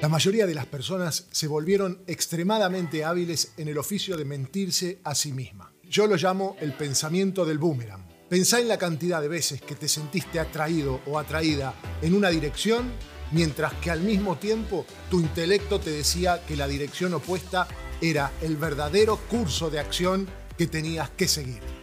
La mayoría de las personas se volvieron extremadamente hábiles en el oficio de mentirse a sí misma. Yo lo llamo el pensamiento del boomerang. Pensá en la cantidad de veces que te sentiste atraído o atraída en una dirección, mientras que al mismo tiempo tu intelecto te decía que la dirección opuesta era el verdadero curso de acción que tenías que seguir.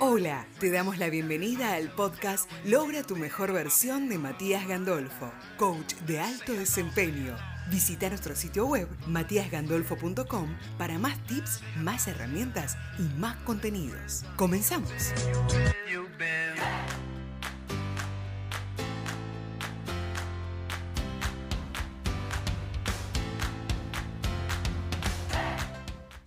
Hola, te damos la bienvenida al podcast Logra tu mejor versión de Matías Gandolfo, coach de alto desempeño. Visita nuestro sitio web matíasgandolfo.com para más tips, más herramientas y más contenidos. Comenzamos.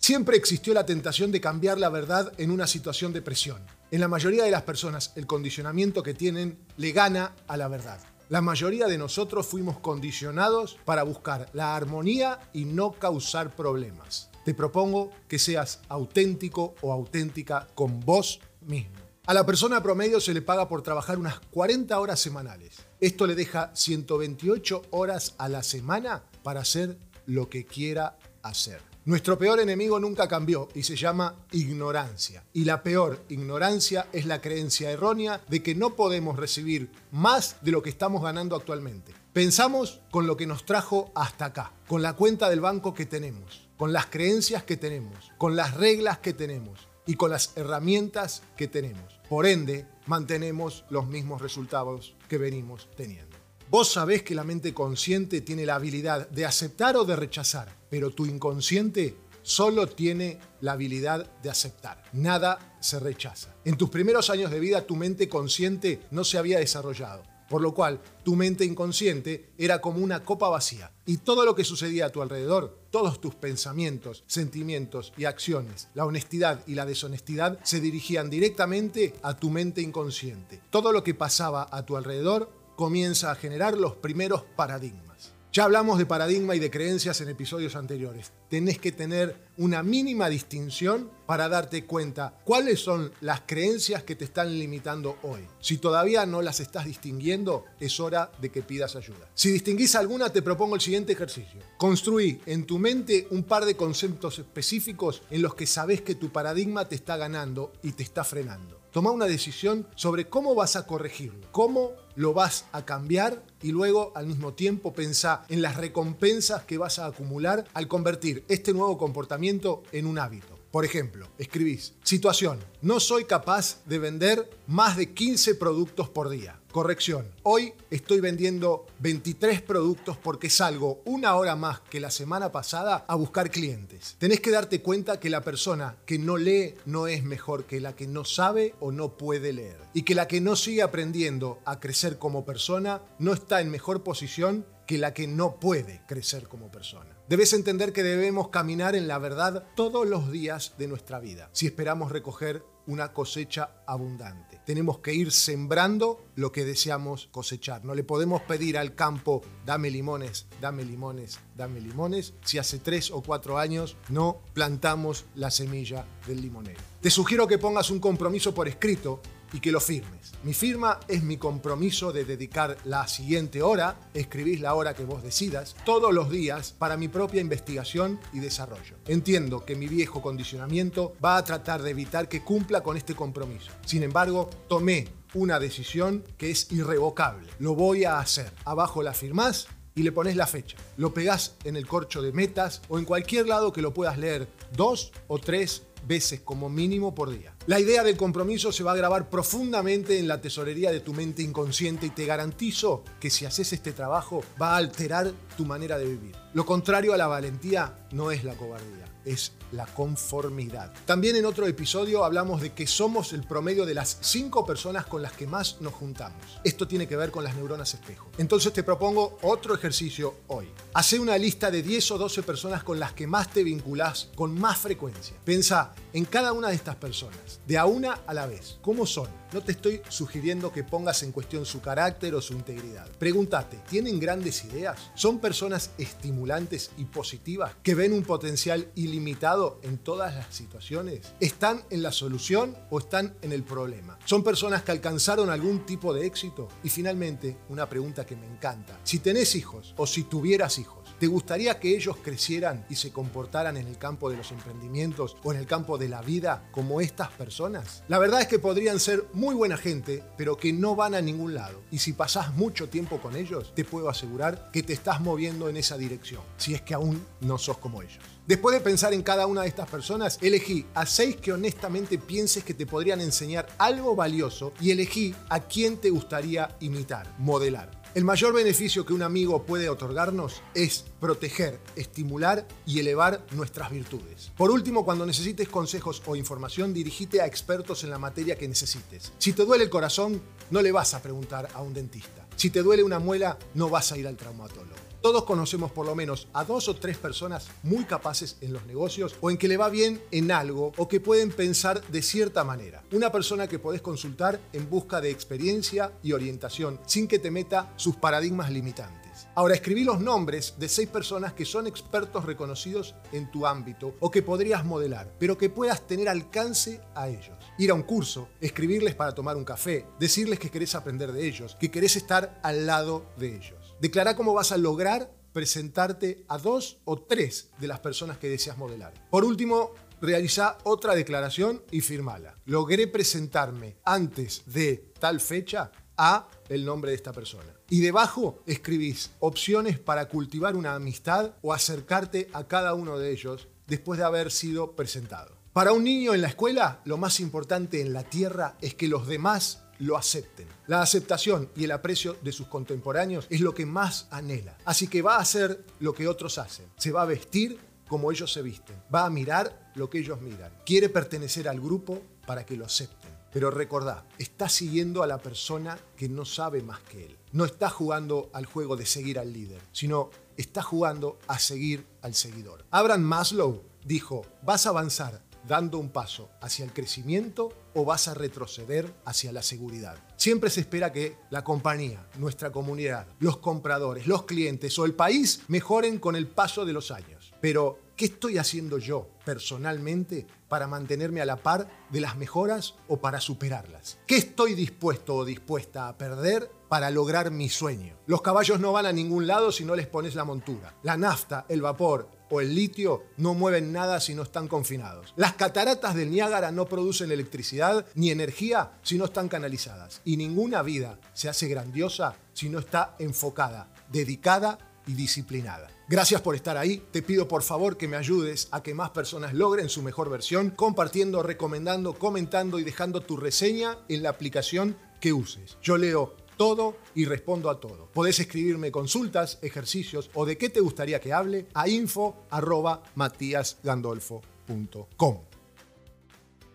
Siempre existió la tentación de cambiar la verdad en una situación de presión. En la mayoría de las personas, el condicionamiento que tienen le gana a la verdad. La mayoría de nosotros fuimos condicionados para buscar la armonía y no causar problemas. Te propongo que seas auténtico o auténtica con vos mismo. A la persona promedio se le paga por trabajar unas 40 horas semanales. Esto le deja 128 horas a la semana para hacer lo que quiera hacer. Nuestro peor enemigo nunca cambió y se llama ignorancia. Y la peor ignorancia es la creencia errónea de que no podemos recibir más de lo que estamos ganando actualmente. Pensamos con lo que nos trajo hasta acá, con la cuenta del banco que tenemos, con las creencias que tenemos, con las reglas que tenemos y con las herramientas que tenemos. Por ende, mantenemos los mismos resultados que venimos teniendo. Vos sabés que la mente consciente tiene la habilidad de aceptar o de rechazar, pero tu inconsciente solo tiene la habilidad de aceptar. Nada se rechaza. En tus primeros años de vida tu mente consciente no se había desarrollado, por lo cual tu mente inconsciente era como una copa vacía y todo lo que sucedía a tu alrededor, todos tus pensamientos, sentimientos y acciones, la honestidad y la deshonestidad se dirigían directamente a tu mente inconsciente. Todo lo que pasaba a tu alrededor comienza a generar los primeros paradigmas. Ya hablamos de paradigma y de creencias en episodios anteriores. Tenés que tener una mínima distinción para darte cuenta cuáles son las creencias que te están limitando hoy. Si todavía no las estás distinguiendo, es hora de que pidas ayuda. Si distinguís alguna, te propongo el siguiente ejercicio. Construí en tu mente un par de conceptos específicos en los que sabes que tu paradigma te está ganando y te está frenando. Toma una decisión sobre cómo vas a corregirlo, cómo lo vas a cambiar y luego al mismo tiempo pensá en las recompensas que vas a acumular al convertir este nuevo comportamiento en un hábito. Por ejemplo, escribís, situación, no soy capaz de vender más de 15 productos por día. Corrección, hoy estoy vendiendo 23 productos porque salgo una hora más que la semana pasada a buscar clientes. Tenés que darte cuenta que la persona que no lee no es mejor que la que no sabe o no puede leer. Y que la que no sigue aprendiendo a crecer como persona no está en mejor posición que la que no puede crecer como persona. Debes entender que debemos caminar en la verdad todos los días de nuestra vida si esperamos recoger una cosecha abundante. Tenemos que ir sembrando lo que deseamos cosechar. No le podemos pedir al campo, dame limones, dame limones, dame limones, si hace tres o cuatro años no plantamos la semilla del limonero. Te sugiero que pongas un compromiso por escrito y que lo firmes. Mi firma es mi compromiso de dedicar la siguiente hora, escribís la hora que vos decidas, todos los días para mi propia investigación y desarrollo. Entiendo que mi viejo condicionamiento va a tratar de evitar que cumpla con este compromiso. Sin embargo, tomé una decisión que es irrevocable. Lo voy a hacer. Abajo la firmás y le pones la fecha. Lo pegás en el corcho de metas o en cualquier lado que lo puedas leer dos o tres veces como mínimo por día. La idea del compromiso se va a grabar profundamente en la tesorería de tu mente inconsciente y te garantizo que si haces este trabajo va a alterar tu manera de vivir. Lo contrario a la valentía no es la cobardía es la conformidad. También en otro episodio hablamos de que somos el promedio de las cinco personas con las que más nos juntamos. Esto tiene que ver con las neuronas espejo. Entonces te propongo otro ejercicio hoy. Hace una lista de 10 o 12 personas con las que más te vinculás con más frecuencia. Pensa en cada una de estas personas, de a una a la vez. ¿Cómo son? No te estoy sugiriendo que pongas en cuestión su carácter o su integridad. Pregúntate, ¿tienen grandes ideas? ¿Son personas estimulantes? y positivas que ven un potencial ilimitado en todas las situaciones? ¿Están en la solución o están en el problema? ¿Son personas que alcanzaron algún tipo de éxito? Y finalmente, una pregunta que me encanta. Si tenés hijos o si tuvieras hijos, ¿Te gustaría que ellos crecieran y se comportaran en el campo de los emprendimientos o en el campo de la vida como estas personas? La verdad es que podrían ser buena gente, pero que no van a ningún lado. Y si pasás mucho tiempo con ellos, te puedo asegurar que te estás moviendo en esa dirección, si es que aún no sos como ellos. Después de pensar en cada una de estas personas, elegí a seis que honestamente pienses que te podrían enseñar algo valioso y elegí a quién te gustaría imitar, modelar. El mayor beneficio que un amigo puede otorgarnos es proteger, estimular y elevar nuestras virtudes. Por último, cuando necesites consejos o información, dirigite a expertos en la materia que necesites. Si te duele el corazón, no le vas a preguntar a un dentista. Si te duele una muela, no vas a ir al traumatólogo. Todos conocemos por lo menos a dos o tres personas muy capaces en los negocios o en que le va bien en algo o que pueden pensar de cierta manera. Una persona que podés consultar en busca de experiencia y orientación sin que te meta sus paradigmas limitantes. Ahora escribí los nombres de seis personas que son expertos reconocidos en tu ámbito o que podrías modelar, pero que puedas tener alcance a ellos. Ir a un curso, escribirles para tomar un café, decirles que querés aprender de ellos, que querés estar al lado de ellos. Declara cómo vas a lograr presentarte a dos o tres de las personas que deseas modelar. Por último, realiza otra declaración y firmala. Logré presentarme antes de tal fecha a el nombre de esta persona. Y debajo escribís opciones para cultivar una amistad o acercarte a cada uno de ellos después de haber sido presentado. Para un niño en la escuela, lo más importante en la tierra es que los demás lo acepten. La aceptación y el aprecio de sus contemporáneos es lo que más anhela. Así que va a hacer lo que otros hacen. Se va a vestir como ellos se visten. Va a mirar lo que ellos miran. Quiere pertenecer al grupo para que lo acepten. Pero recordá, está siguiendo a la persona que no sabe más que él. No está jugando al juego de seguir al líder, sino está jugando a seguir al seguidor. Abraham Maslow dijo, vas a avanzar dando un paso hacia el crecimiento o vas a retroceder hacia la seguridad. Siempre se espera que la compañía, nuestra comunidad, los compradores, los clientes o el país mejoren con el paso de los años. Pero, ¿qué estoy haciendo yo personalmente para mantenerme a la par de las mejoras o para superarlas? ¿Qué estoy dispuesto o dispuesta a perder para lograr mi sueño? Los caballos no van a ningún lado si no les pones la montura. La nafta, el vapor, o el litio no mueven nada si no están confinados. Las cataratas del Niágara no producen electricidad ni energía si no están canalizadas. Y ninguna vida se hace grandiosa si no está enfocada, dedicada y disciplinada. Gracias por estar ahí. Te pido por favor que me ayudes a que más personas logren su mejor versión, compartiendo, recomendando, comentando y dejando tu reseña en la aplicación que uses. Yo leo todo y respondo a todo. Podés escribirme consultas, ejercicios o de qué te gustaría que hable a info@matiasgandolfo.com.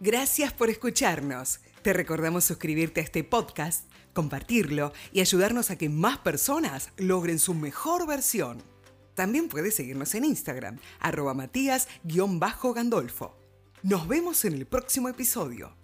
Gracias por escucharnos. Te recordamos suscribirte a este podcast, compartirlo y ayudarnos a que más personas logren su mejor versión. También puedes seguirnos en Instagram, arroba matías-gandolfo. Nos vemos en el próximo episodio.